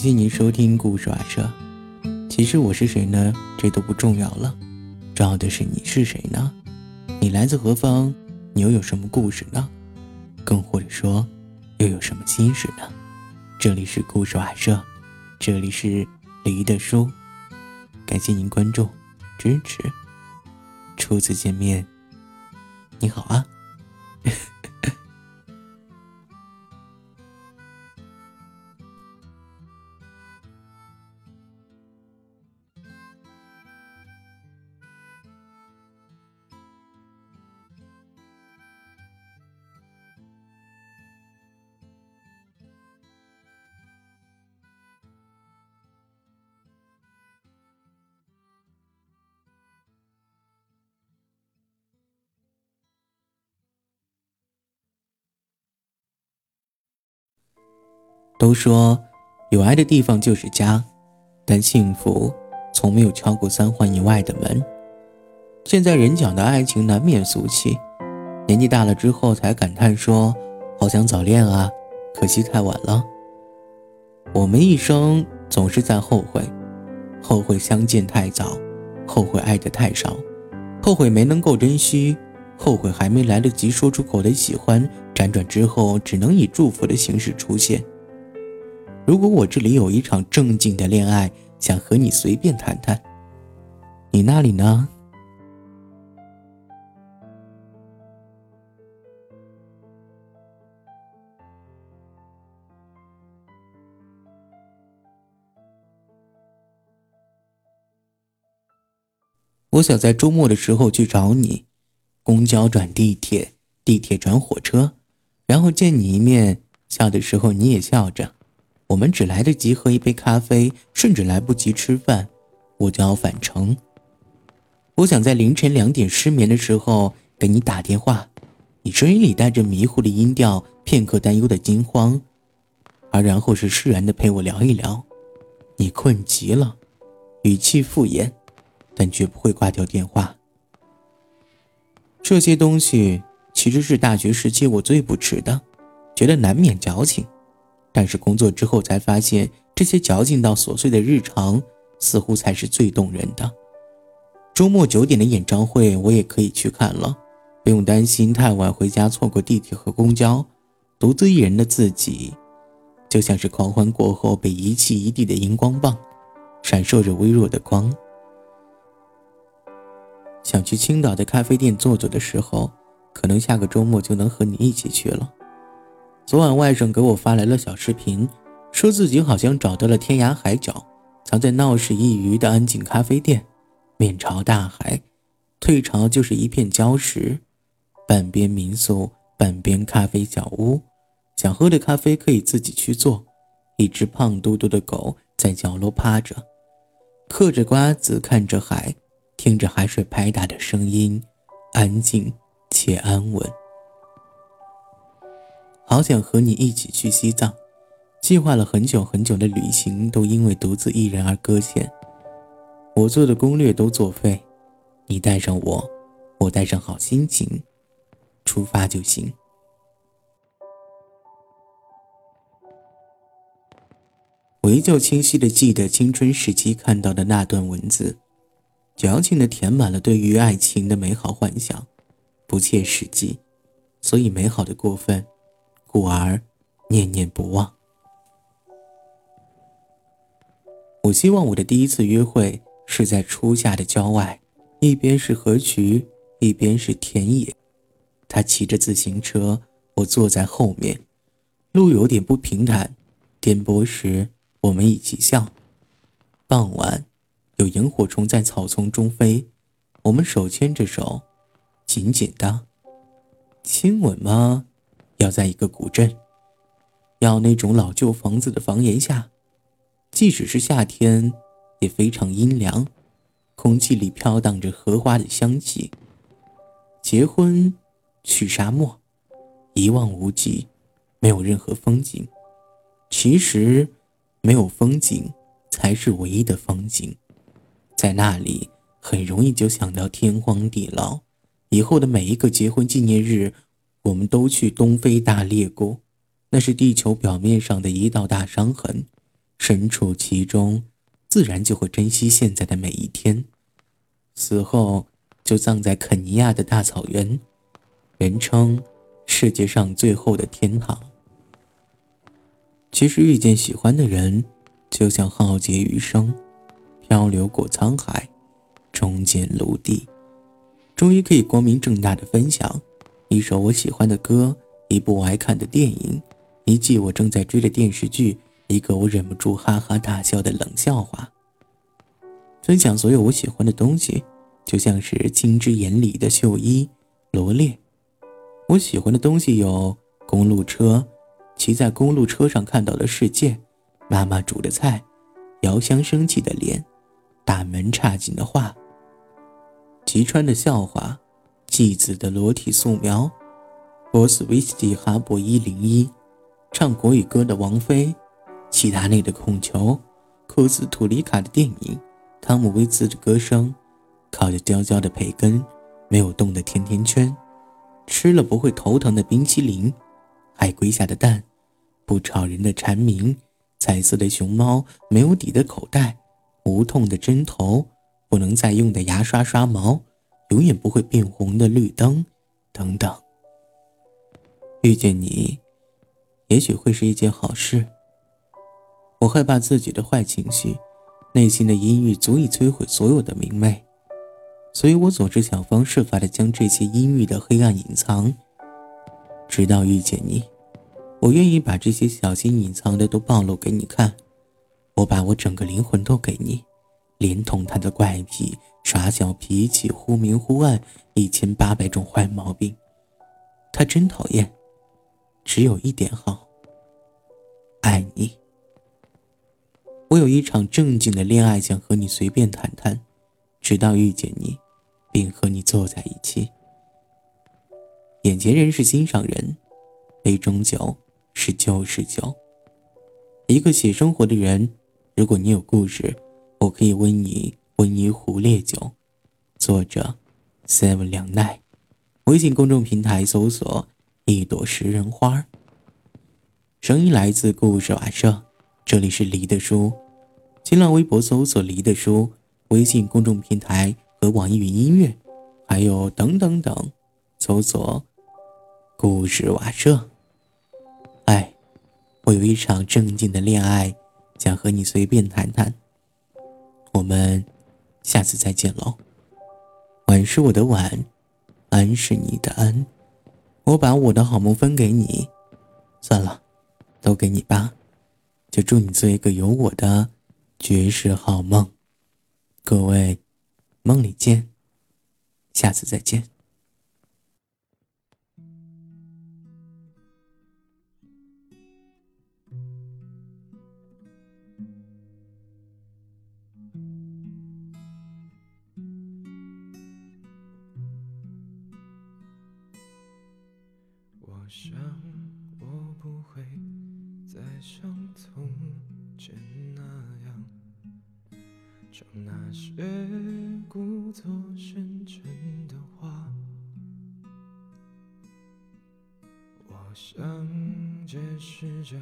感谢您收听故事瓦舍。其实我是谁呢？这都不重要了，重要的是你是谁呢？你来自何方？你又有什么故事呢？更或者说，又有什么心事呢？这里是故事瓦舍，这里是离的书。感谢您关注、支持。初次见面，你好啊。都说有爱的地方就是家，但幸福从没有敲过三环以外的门。现在人讲的爱情难免俗气，年纪大了之后才感叹说：“好想早恋啊，可惜太晚了。”我们一生总是在后悔，后悔相见太早，后悔爱的太少，后悔没能够珍惜，后悔还没来得及说出口的喜欢，辗转之后只能以祝福的形式出现。如果我这里有一场正经的恋爱，想和你随便谈谈，你那里呢？我想在周末的时候去找你，公交转地铁，地铁转火车，然后见你一面，笑的时候你也笑着。我们只来得及喝一杯咖啡，甚至来不及吃饭，我就要返程。我想在凌晨两点失眠的时候给你打电话，你声音里带着迷糊的音调，片刻担忧的惊慌，而然后是释然的陪我聊一聊。你困极了，语气敷衍，但绝不会挂掉电话。这些东西其实是大学时期我最不耻的，觉得难免矫情。但是工作之后才发现，这些矫情到琐碎的日常，似乎才是最动人的。周末九点的演唱会，我也可以去看了，不用担心太晚回家错过地铁和公交。独自一人的自己，就像是狂欢过后被遗弃一地的荧光棒，闪烁着微弱的光。想去青岛的咖啡店坐坐的时候，可能下个周末就能和你一起去了。昨晚外甥给我发来了小视频，说自己好像找到了天涯海角，藏在闹市一隅的安静咖啡店，面朝大海，退潮就是一片礁石，半边民宿，半边咖啡小屋，想喝的咖啡可以自己去做。一只胖嘟嘟的狗在角落趴着，嗑着瓜子，看着海，听着海水拍打的声音，安静且安稳。好想和你一起去西藏，计划了很久很久的旅行都因为独自一人而搁浅。我做的攻略都作废，你带上我，我带上好心情，出发就行。我依旧清晰的记得青春时期看到的那段文字，矫情的填满了对于爱情的美好幻想，不切实际，所以美好的过分。故而念念不忘。我希望我的第一次约会是在初夏的郊外，一边是河渠，一边是田野。他骑着自行车，我坐在后面，路有点不平坦，颠簸时我们一起笑。傍晚，有萤火虫在草丛中飞，我们手牵着手，紧紧的亲吻吗？要在一个古镇，要那种老旧房子的房檐下，即使是夏天，也非常阴凉，空气里飘荡着荷花的香气。结婚，去沙漠，一望无际，没有任何风景。其实，没有风景才是唯一的风景，在那里很容易就想到天荒地老。以后的每一个结婚纪念日。我们都去东非大裂谷，那是地球表面上的一道大伤痕，身处其中，自然就会珍惜现在的每一天。死后就葬在肯尼亚的大草原，人称世界上最后的天堂。其实遇见喜欢的人，就像浩劫余生，漂流过沧海，终见陆地，终于可以光明正大的分享一首我喜欢的歌，一部我爱看的电影，一季我正在追的电视剧。一个我忍不住哈哈大笑的冷笑话。分享所有我喜欢的东西，就像是金枝眼里的绣衣罗列。我喜欢的东西有公路车，骑在公路车上看到的世界；妈妈煮的菜，遥香生气的脸，大门插进的画，吉川的笑话，继子的裸体素描，波斯威士忌哈勃一零一，唱国语歌的王菲。齐达内的控球，库斯图里卡的电影，汤姆威兹的歌声，靠着焦焦的培根，没有动的甜甜圈，吃了不会头疼的冰淇淋，海龟下的蛋，不吵人的蝉鸣，彩色的熊猫，没有底的口袋，无痛的针头，不能再用的牙刷刷毛，永远不会变红的绿灯，等等。遇见你，也许会是一件好事。我害怕自己的坏情绪，内心的阴郁足以摧毁所有的明媚，所以我总是想方设法的将这些阴郁的黑暗隐藏。直到遇见你，我愿意把这些小心隐藏的都暴露给你看。我把我整个灵魂都给你，连同他的怪癖、耍小脾气、忽明忽暗、一千八百种坏毛病。他真讨厌，只有一点好，爱你。我有一场正经的恋爱，想和你随便谈谈，直到遇见你，并和你坐在一起。眼前人是心上人，杯中酒是旧时酒。一个写生活的人，如果你有故事，我可以为你温一壶烈酒。作者：Seven 两奈，微信公众平台搜索“一朵食人花”。声音来自故事瓦舍。这里是离的书，新浪微博搜索“离的书”，微信公众平台和网易云音乐，还有等等等，搜索“故事瓦舍”。哎，我有一场正经的恋爱，想和你随便谈谈。我们下次再见喽。晚是我的晚，安是你的安，我把我的好梦分给你，算了，都给你吧。就祝你做一个有我的绝世好梦，各位，梦里见，下次再见。想，我不会再像。从前那样，唱那些故作深沉的话。我想解释着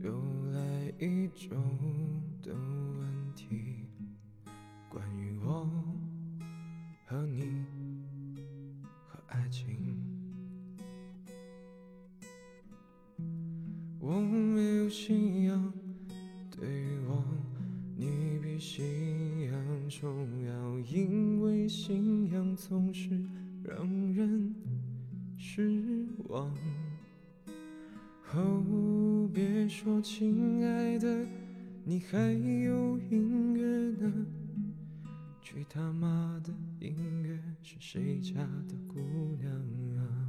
由来已久哦，别说亲爱的，你还有音乐呢？去他妈的音乐，是谁家的姑娘啊？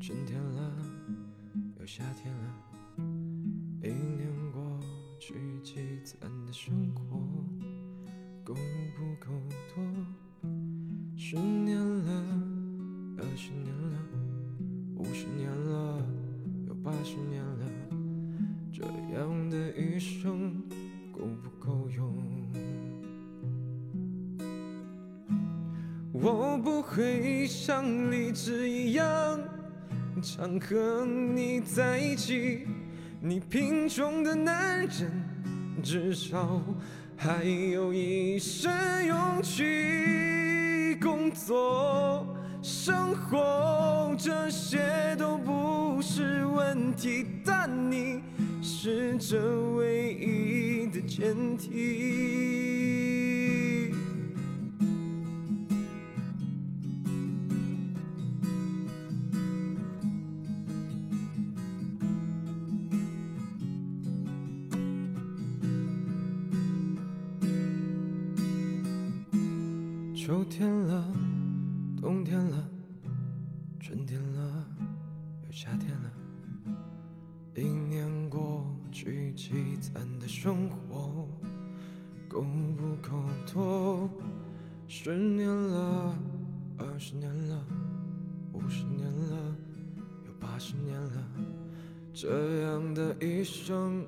春天了，又夏天了，一年过去积攒的生活够不够多？十年了，二十年了，五十年了，又八十年了，这样的一生。我不会像理智一样。常和你在一起，你贫穷的男人，至少还有一身勇气。工作、生活这些都不是问题，但你是这唯一的前提。夏天了。一年过去，积攒的生活够不够多？十年了，二十年了，五十年了，有八十年了。这样的一生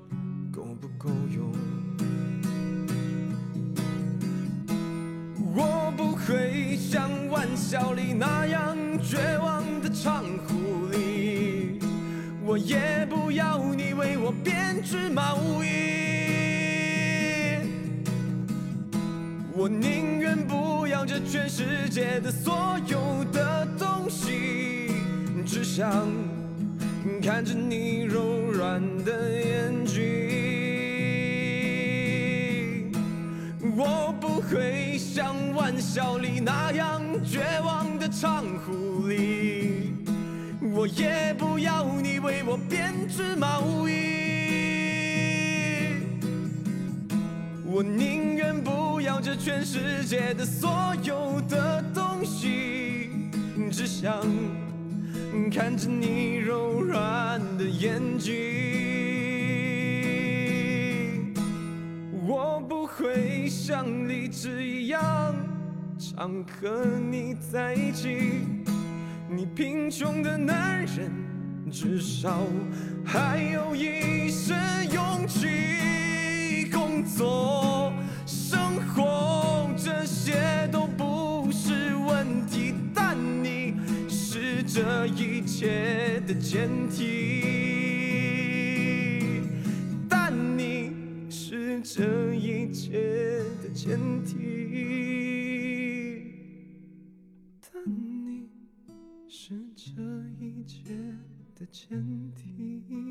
够不够用？我不会像玩笑里那样绝望的唱狐狸，我也不要你为我编织毛衣，我宁愿不要这全世界的所有的东西，只想看着你柔软的眼睛。会像玩笑里那样绝望的唱狐狸，我也不要你为我编织毛衣，我宁愿不要这全世界的所有的东西，只想看着你柔软的眼睛。会像荔枝一样常和你在一起，你贫穷的男人至少还有一身勇气。工作、生活这些都不是问题，但你是这一切的前提。但你是这切的前提，但你是这一切的前提。